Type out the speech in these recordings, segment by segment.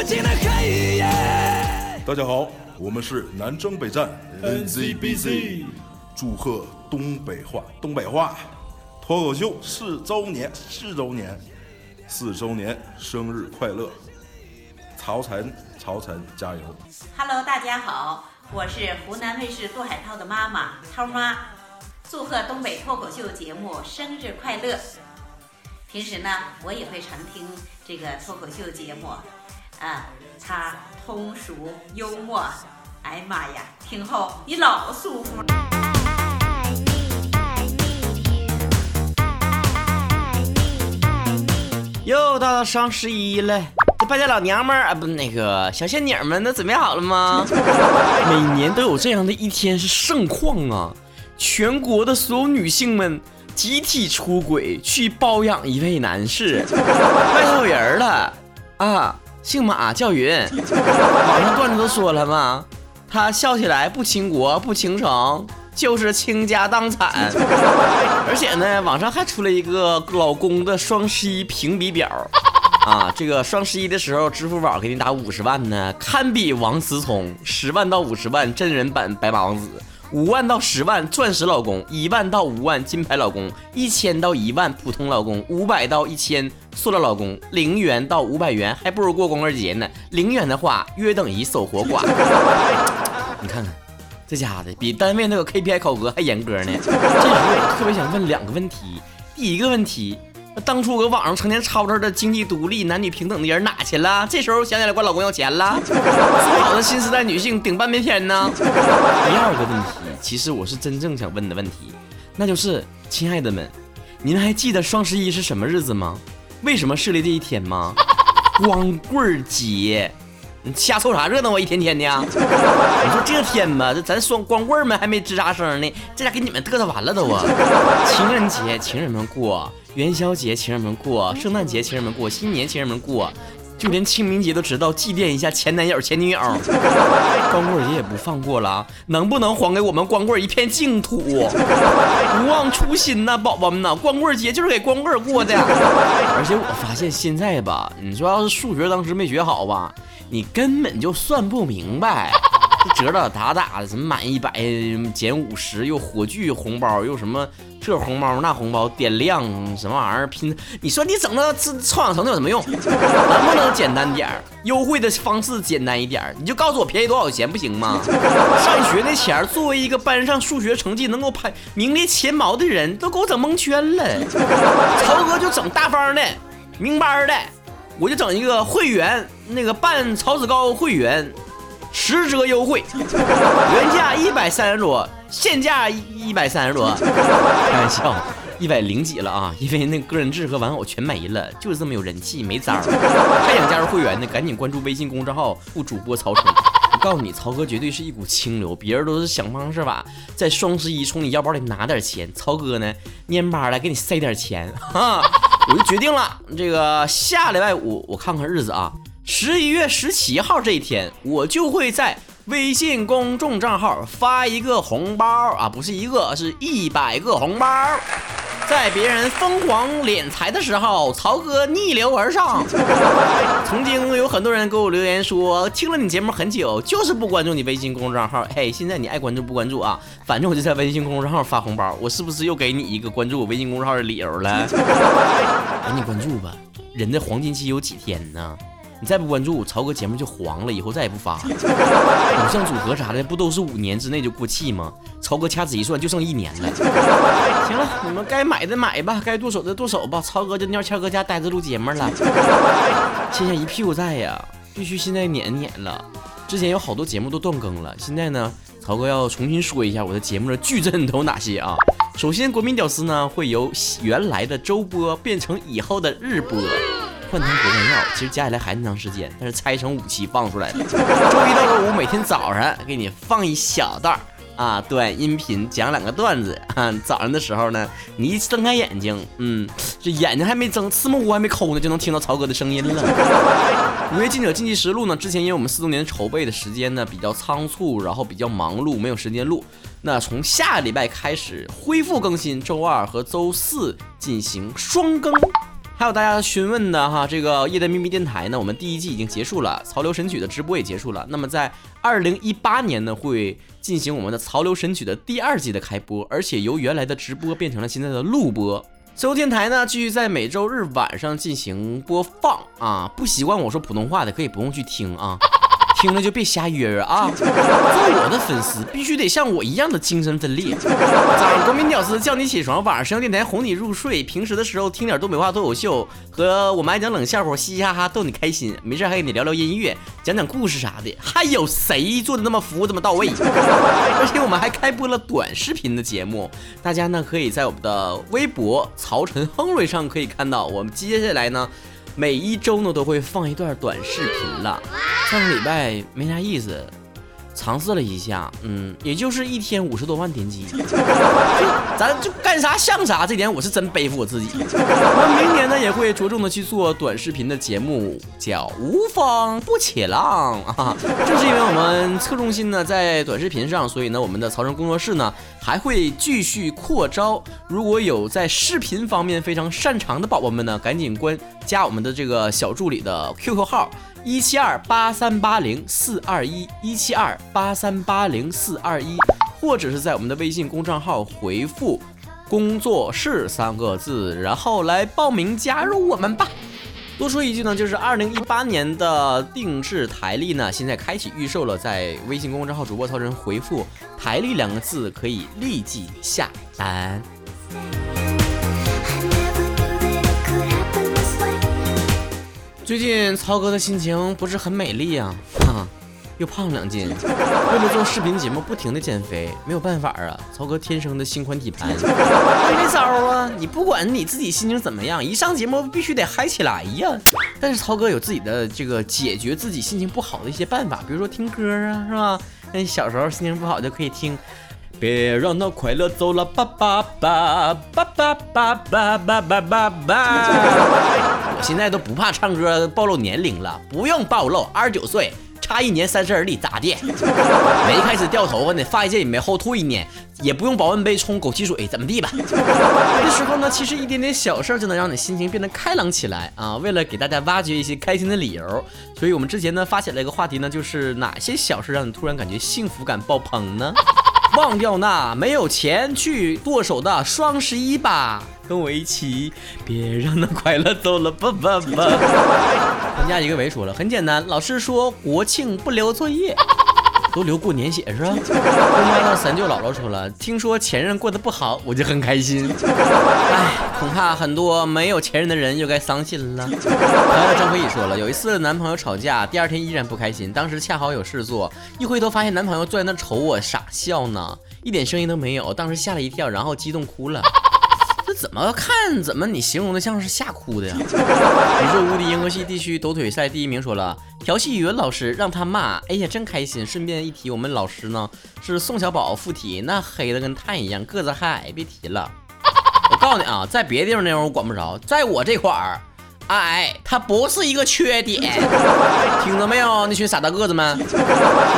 无尽的黑夜。大家好，我们是南征北战 NCBC 祝贺东北话，东北话脱口秀四周年，四周年，四周年生日快乐！曹晨，曹晨加油！Hello，大家好，我是湖南卫视杜海涛的妈妈涛妈，祝贺东北脱口秀节目生日快乐。平时呢，我也会常听这个脱口秀节目，啊，他通俗幽默，哎呀妈呀，听后你老舒服。Need 又到了双十一了，这败家老娘们儿啊，不，那个小仙女们都准备好了吗？每年都有这样的一天是盛况啊，全国的所有女性们集体出轨去包养一位男士，外头有人了啊，姓马叫云，网上段子都说了嘛，他笑起来不倾国不倾城，就是倾家荡产。而且呢，网上还出了一个老公的双十一评比表。啊，这个双十一的时候，支付宝给你打五十万呢，堪比王思聪；十万到五十万真人版白马王子，五万到十万钻石老公，一万到五万金牌老公，一千到一万普通老公，五百到一千塑料老公，零元到五百元还不如过光棍节呢。零元的话，约等于守活寡。你看看，这家的比单位那个 KPI 考核还严格呢。这时候我特别想问两个问题，第一个问题。那当初搁网上成天吵吵的经济独立、男女平等的人哪去了？这时候想起来管老公要钱了？说好的新时代女性顶半边天呢？第二个问题，其实我是真正想问的问题，那就是亲爱的们，您还记得双十一是什么日子吗？为什么设立这一天吗？光棍节。你瞎凑啥热闹啊？一天天的！你说这天吧，这咱双光棍们还没吱喳声呢，这家给你们嘚瑟完了都啊！情人节，情人们过；元宵节，情人们过；圣诞节，情人们过；新年，情人们过。就连清明节都知道祭奠一下前男友、前女友。光棍节也不放过了，能不能还给我们光棍一片净土？不忘初心呐，宝宝们呐！光棍节就是给光棍过的。而且我发现现在吧，你说要是数学当时没学好吧，你根本就算不明白。这折折打打的，什么满一百减五十，又火炬红包，又什么这红包那红包，点亮什么玩意儿拼？你说你整那这臭氧层有什么用？能不能简单点儿？优惠的方式简单一点儿？你就告诉我便宜多少钱不行吗？上学那前儿，作为一个班上数学成绩能够排名列前茅的人，都给我整蒙圈了。曹哥就整大方的、明班的，我就整一个会员，那个办曹子高会员。十折优惠，原价一百三十多，现价一百三十多，开玩笑，一百零几了啊！因为那个人质和玩偶全没了，就是这么有人气，没招儿。还想加入会员的，赶紧关注微信公众号“副主播曹晨”。我告诉你，曹哥绝对是一股清流，别人都是想方设法在双十一从你腰包里拿点钱，曹哥呢蔫巴来给你塞点钱哈。我就决定了，这个下礼拜五我看看日子啊。十一月十七号这一天，我就会在微信公众账号发一个红包啊，不是一个，是一百个红包。在别人疯狂敛财的时候，曹哥逆流而上。曾经有很多人给我留言说，听了你节目很久，就是不关注你微信公众账号。嘿，现在你爱关注不关注啊？反正我就在微信公众账号发红包，我是不是又给你一个关注我微信公众号的理由了？赶紧关注吧，人的黄金期有几天呢？你再不关注，曹哥节目就黄了，以后再也不发了。偶像组合啥的，不都是五年之内就过气吗？曹哥掐指一算，就剩一年了。行了，你们该买的买吧，该剁手的剁手吧。曹哥就尿谦哥家待着录节目了，欠下一屁股债呀，必须现在撵撵了。之前有好多节目都断更了，现在呢，曹哥要重新说一下我的节目的矩阵都有哪些啊？首先，国民屌丝呢会由原来的周播变成以后的日播。换汤不换药，其实加起来还那么长时间，但是拆成五期放出来的。周一到周五每天早上给你放一小段儿啊，短音频讲两个段子啊。早上的时候呢，你一睁开眼睛，嗯，这眼睛还没睁，四目还没抠呢，就能听到曹哥的声音了。五月记者竞技实录呢，之前因为我们四周年筹备的时间呢比较仓促，然后比较忙碌，没有时间录。那从下礼拜开始恢复更新，周二和周四进行双更。还有大家询问的哈，这个夜的秘密电台呢，我们第一季已经结束了，潮流神曲的直播也结束了。那么在二零一八年呢，会进行我们的潮流神曲的第二季的开播，而且由原来的直播变成了现在的录播。最后电台呢，继续在每周日晚上进行播放啊。不习惯我说普通话的，可以不用去听啊。听了就别瞎约约啊！做我的粉丝必须得像我一样的精神分裂。早上国民屌丝叫你起床，晚上神游电台哄你入睡。平时的时候听点东北话脱口秀，和我们爱讲冷笑话，嘻嘻哈哈逗你开心。没事还跟你聊聊音乐，讲讲故事啥的。还有谁做的那么服务这么到位？而且我们还开播了短视频的节目，大家呢可以在我们的微博曹晨亨瑞上可以看到。我们接下来呢。每一周呢都会放一段短视频了，上个礼拜没啥意思，尝试了一下，嗯，也就是一天五十多万点击，咱就干啥像啥，这点我是真背负我自己。我明年呢也会着重的去做短视频的节目，叫无风不起浪啊。正是因为我们侧重心呢在短视频上，所以呢我们的曹晨工作室呢还会继续扩招。如果有在视频方面非常擅长的宝宝们呢，赶紧关加我们的这个小助理的 QQ 号。一七二八三八零四二一一七二八三八零四二一，或者是在我们的微信公众号回复“工作室”三个字，然后来报名加入我们吧。多说一句呢，就是二零一八年的定制台历呢，现在开启预售了，在微信公众号主播曹晨回复“台历”两个字，可以立即下单。最近曹哥的心情不是很美丽呀、啊，又胖两斤。为了做视频节目，不停的减肥，没有办法啊。曹哥天生的心宽体盘，那没招啊。你不管你自己心情怎么样，一上节目必须得嗨起来呀。但是曹哥有自己的这个解决自己心情不好的一些办法，比如说听歌啊，是吧？那你小时候心情不好就可以听。别让那快乐走了，爸爸爸，爸爸爸，爸爸爸，爸爸。我现在都不怕唱歌暴露年龄了，不用暴露，二十九岁，差一年三十而立，咋的？没开始掉头发呢，发际线也没后退呢，也不用保温杯冲枸杞水，怎么地吧？有的时候呢，其实一点点小事就能让你心情变得开朗起来啊。为了给大家挖掘一些开心的理由，所以我们之前呢发起了一个话题呢，就是哪些小事让你突然感觉幸福感爆棚呢？忘掉那没有钱去剁手的双十一吧，跟我一起，别让那快乐走了吧吧吧。人家一个维说了，很简单，老师说国庆不留作业，都留过年血是吧？我妈的三舅姥姥说了，听说前任过得不好，我就很开心。哎，恐怕很多没有前任的人又该伤心了。然后张可以说了，有一次男朋友吵架，第二天依然不开心，当时恰好有事做，一回头发现男朋友坐在那瞅我傻笑呢，一点声音都没有，当时吓了一跳，然后激动哭了。这怎么看怎么你形容的像是吓哭的呀？宇宙无敌银河系地区抖腿赛第一名说了，调戏语文老师让他骂，哎呀真开心。顺便一提，我们老师呢是宋小宝附体，那黑的跟炭一样，个子还矮，别提了。我告诉你啊，在别的地方内容我管不着，在我这块儿，矮它不是一个缺点，听到没有？那群傻大个子们。天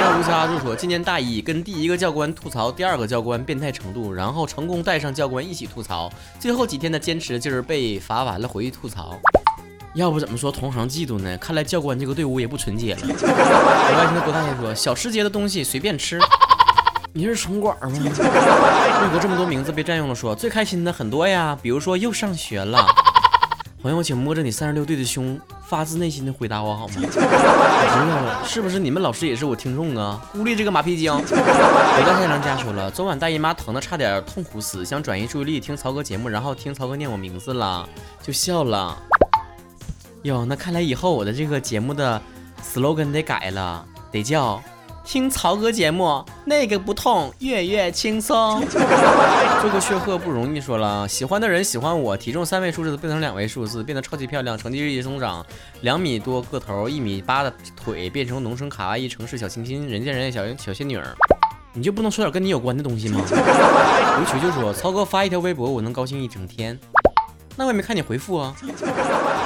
上无暇就说，今年大一跟第一个教官吐槽第二个教官变态程度，然后成功带上教官一起吐槽，最后几天的坚持就是被罚完了回去吐槽。要不怎么说同行嫉妒呢？看来教官这个队伍也不纯洁了。我外甥的郭大爷说，小吃街的东西随便吃。你是城管吗？为何这么多名字被占用了说，最开心的很多呀，比如说又上学了。朋友，请摸着你三十六对的胸，发自内心的回答我好吗？我知道了，是不是你们老师也是我听众啊？孤立这个马屁精。回到太郎家说了，昨晚大姨妈疼的差点痛苦死，想转移注意力听曹哥节目，然后听曹哥念我名字了，就笑了。哟，那看来以后我的这个节目的 slogan 得改了，得叫听曹哥节目，那个不痛，月月轻松。做个血鹤不容易，说了，喜欢的人喜欢我，体重三位数字变成两位数字，变得超级漂亮，成绩日益增长，两米多个头，一米八的腿，变成农村卡哇伊城市小清新，人见人爱小小仙女儿。你就不能说点跟你有关的东西吗？刘球就说，曹哥发一条微博，我能高兴一整天。那我也没看你回复啊，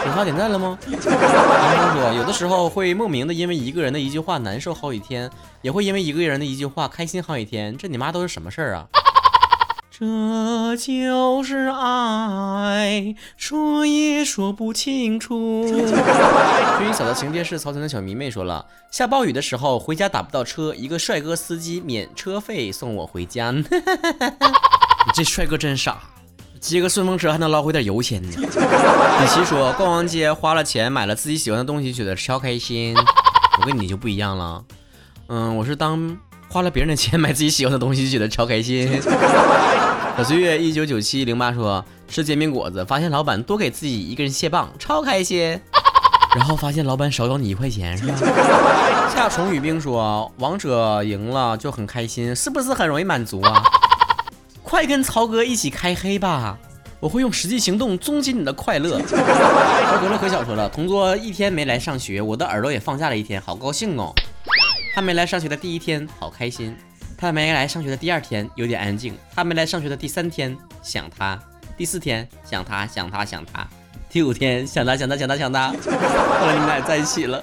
点发点赞了吗？然后说，有的时候会莫名的因为一个人的一句话难受好几天，也会因为一个人的一句话开心好几天，这你妈都是什么事儿啊？这就是爱，说也说不清楚。薰衣草的情节是曹晨的小迷妹说了，下暴雨的时候回家打不到车，一个帅哥司机免车费送我回家。你这帅哥真傻，接个顺风车还能捞回点油钱呢。李琦说，逛完街花了钱买了自己喜欢的东西，觉得超开心。我跟你就不一样了，嗯，我是当花了别人的钱买自己喜欢的东西，觉得超开心。小岁月一九九七零八说吃煎饼果子，发现老板多给自己一个人蟹棒，超开心。然后发现老板少要你一块钱是吧？夏虫语冰说王者赢了就很开心，是不是很容易满足啊？快跟曹哥一起开黑吧！我会用实际行动终结你的快乐。曹格勒可小说了，同桌一天没来上学，我的耳朵也放假了一天，好高兴哦。他没来上学的第一天，好开心。他没来上学的第二天有点安静，他没来上学的第三天想他，第四天想他想他想他，第五天想他想他想他想他，后来你们俩在一起了。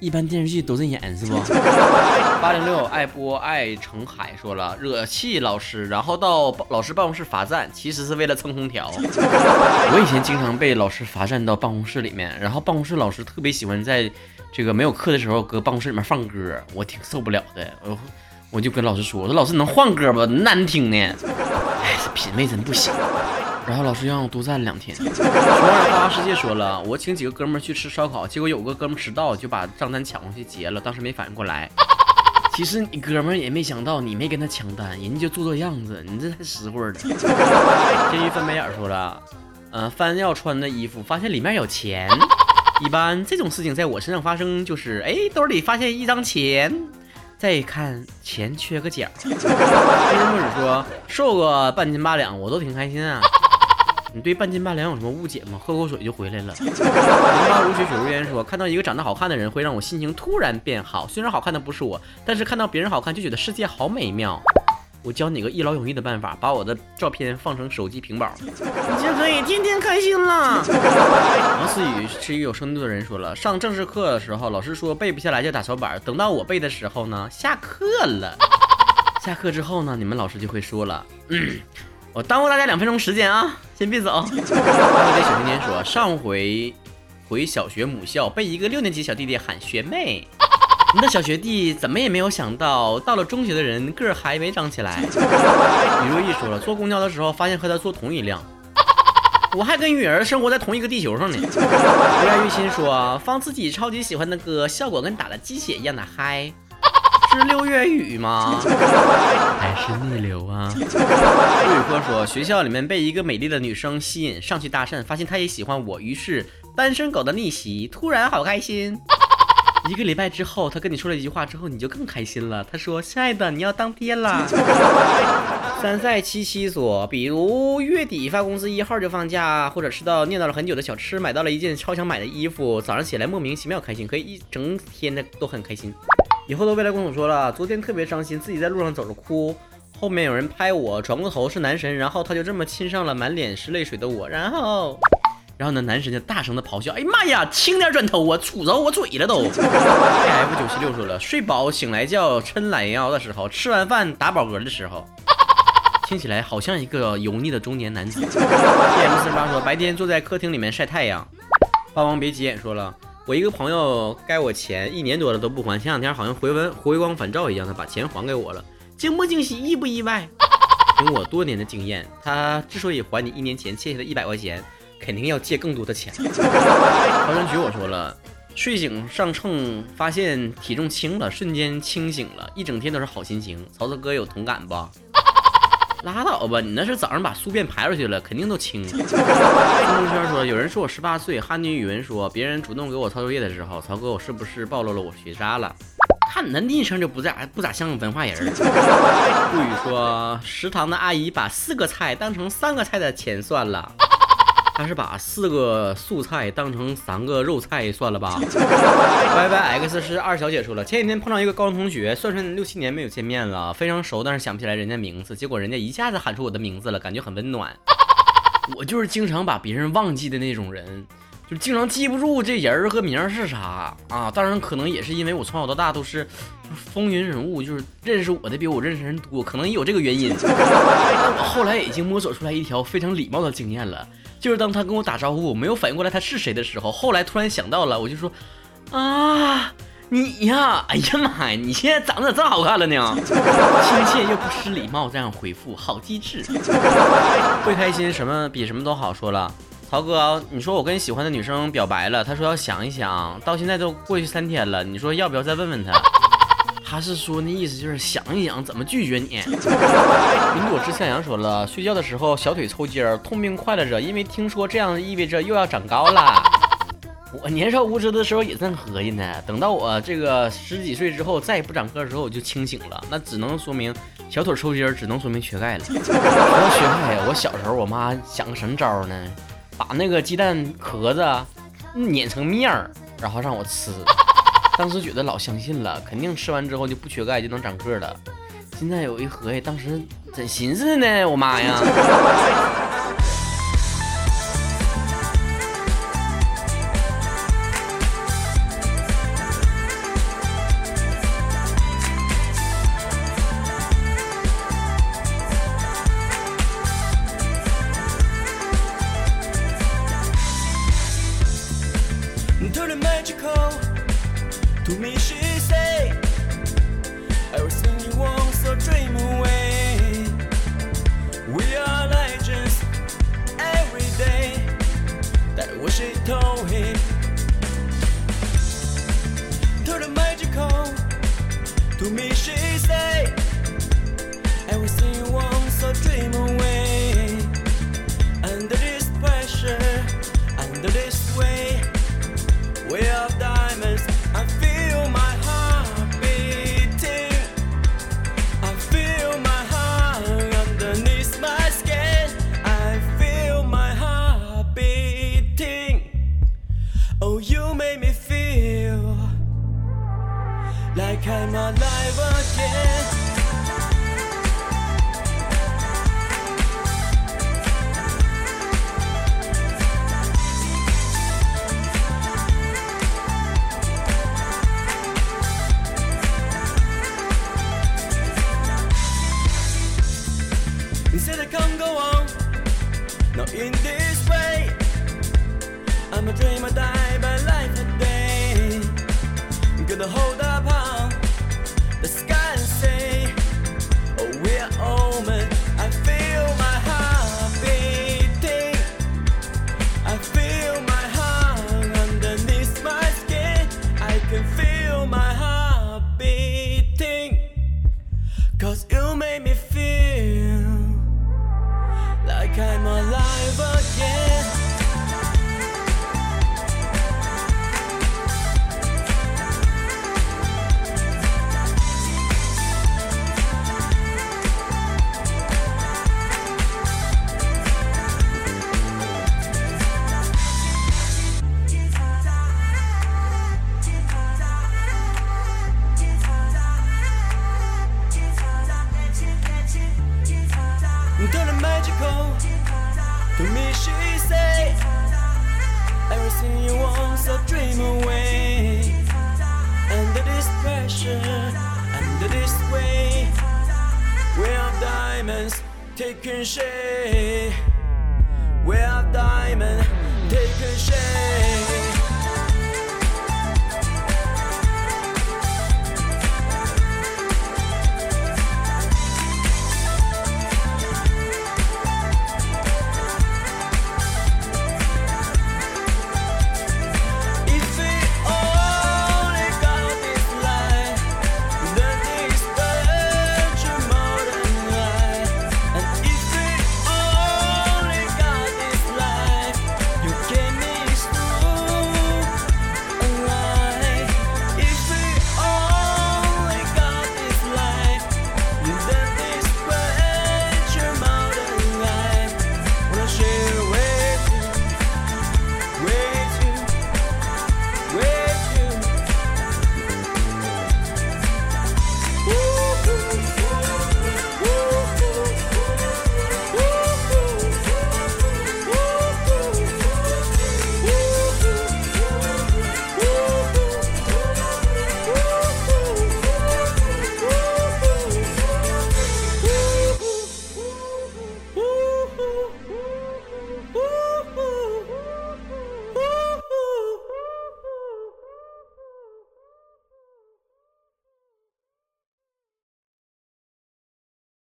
一般电视剧都这演是不？八零六爱播爱成海说了，惹气老师，然后到老师办公室罚站，其实是为了蹭空调。我以前经常被老师罚站到办公室里面，然后办公室老师特别喜欢在这个没有课的时候搁办公室里面放歌，我挺受不了的。我我就跟老师说，我说老师能换歌不？难听呢。哎，这品味真不行。然后老师让我多站两天。熊二花花世界说了，我请几个哥们儿去吃烧烤，结果有个哥们儿迟到，就把账单抢过去结了，当时没反应过来。其实你哥们儿也没想到你没跟他抢单，人家就做做样子，你这太实惠 了。监狱翻白眼儿说了，呃，翻要穿的衣服，发现里面有钱。一般这种事情在我身上发生，就是哎，兜里发现一张钱，再一看钱缺个角。黑人墨子说，瘦个半斤八两，我都挺开心啊。你对半斤八两有什么误解吗？喝口水就回来了。零八如雪雪如烟说，看到一个长得好看的人，会让我心情突然变好。虽然好看的不是我，但是看到别人好看，就觉得世界好美妙。我教你个一劳永逸的办法，把我的照片放成手机屏保，你就可以天天开心了。王思雨是一个有深度的人，说了，上正式课的时候，老师说背不下来就打小板，等到我背的时候呢，下课了。下课之后呢，你们老师就会说了，嗯。我耽误大家两分钟时间啊，先别走。我对小甜甜说，上回回小学母校，被一个六年级小弟弟喊学妹。你的小学弟怎么也没有想到，到了中学的人个儿还没长起来。李若意说了，坐公交的时候发现和他坐同一辆，我还跟雨儿生活在同一个地球上呢。无爱玉心说，放自己超级喜欢的歌，效果跟打了鸡血一样的嗨。是六月雨吗？还是逆流啊？陆宇科说，学校里面被一个美丽的女生吸引，上去搭讪，发现她也喜欢我，于是单身狗的逆袭，突然好开心。一个礼拜之后，他跟你说了一句话之后，你就更开心了。他说：“亲爱的，你要当爹了。”三赛七七说，比如月底发工资一号就放假，或者吃到念叨了很久的小吃，买到了一件超想买的衣服，早上起来莫名其妙开心，可以一整天的都很开心。以后的未来公主说了，昨天特别伤心，自己在路上走着哭，后面有人拍我，转过头是男神，然后他就这么亲上了满脸是泪水的我，然后。然后呢，男神就大声的咆哮：“哎呀妈呀，轻点转头啊，杵着我嘴了都。”F 九七六说了，睡饱醒来觉，抻懒腰的时候，吃完饭打饱嗝的时候，听起来好像一个油腻的中年男子。T M 四十八说，白天坐在客厅里面晒太阳。霸王别急眼说了，我一个朋友该我钱一年多了都不还，前两天好像回文回光返照一样，他把钱还给我了，惊不惊喜，意不意外？凭我多年的经验，他之所以还你一年前欠下的一百块钱。肯定要借更多的钱。曹仁菊我说了，睡醒上秤发现体重轻了，瞬间清醒了，一整天都是好心情。曹操哥有同感不？拉倒吧，你那是早上把宿便排出去了，肯定都青了。朋友圈说，有人说我十八岁。汉女语文说，别人主动给我抄作业的时候，曹哥我是不是暴露了我学渣了？看你那昵称就不咋不咋像文化人。顾宇说，食堂的阿姨把四个菜当成三个菜的钱算了。他是把四个素菜当成三个肉菜算了吧？Y Y X 是二小姐说了，前几天碰到一个高中同学，算算六七年没有见面了，非常熟，但是想不起来人家名字，结果人家一下子喊出我的名字了，感觉很温暖。我就是经常把别人忘记的那种人，就经常记不住这人儿和名儿是啥啊。当然，可能也是因为我从小到大都是风云人物，就是认识我的比我认识人多，可能也有这个原因。但 我后来已经摸索出来一条非常礼貌的经验了，就是当他跟我打招呼，我没有反应过来他是谁的时候，后来突然想到了，我就说啊。你呀，哎呀妈呀！你现在长得这好看了呢，亲切又不失礼貌，这样回复好机智。会开心什么比什么都好。说了，曹哥，你说我跟喜欢的女生表白了，他说要想一想，到现在都过去三天了，你说要不要再问问他？他是说那意思就是想一想怎么拒绝你。苹果之向阳说了，睡觉的时候小腿抽筋儿，痛并快乐着，因为听说这样意味着又要长高了。我年少无知的时候也这么合计呢，等到我这个十几岁之后再也不长个儿之后，我就清醒了，那只能说明小腿抽筋儿，只能说明缺钙了。说到缺钙呀，我小时候我妈想个什么招儿呢？把那个鸡蛋壳子碾成面儿，然后让我吃。当时觉得老相信了，肯定吃完之后就不缺钙，就能长个了。现在有一合计，当时怎寻思呢？我妈呀！Oh, you make me feel like I'm alive again. My dream or die by life today. Gonna hold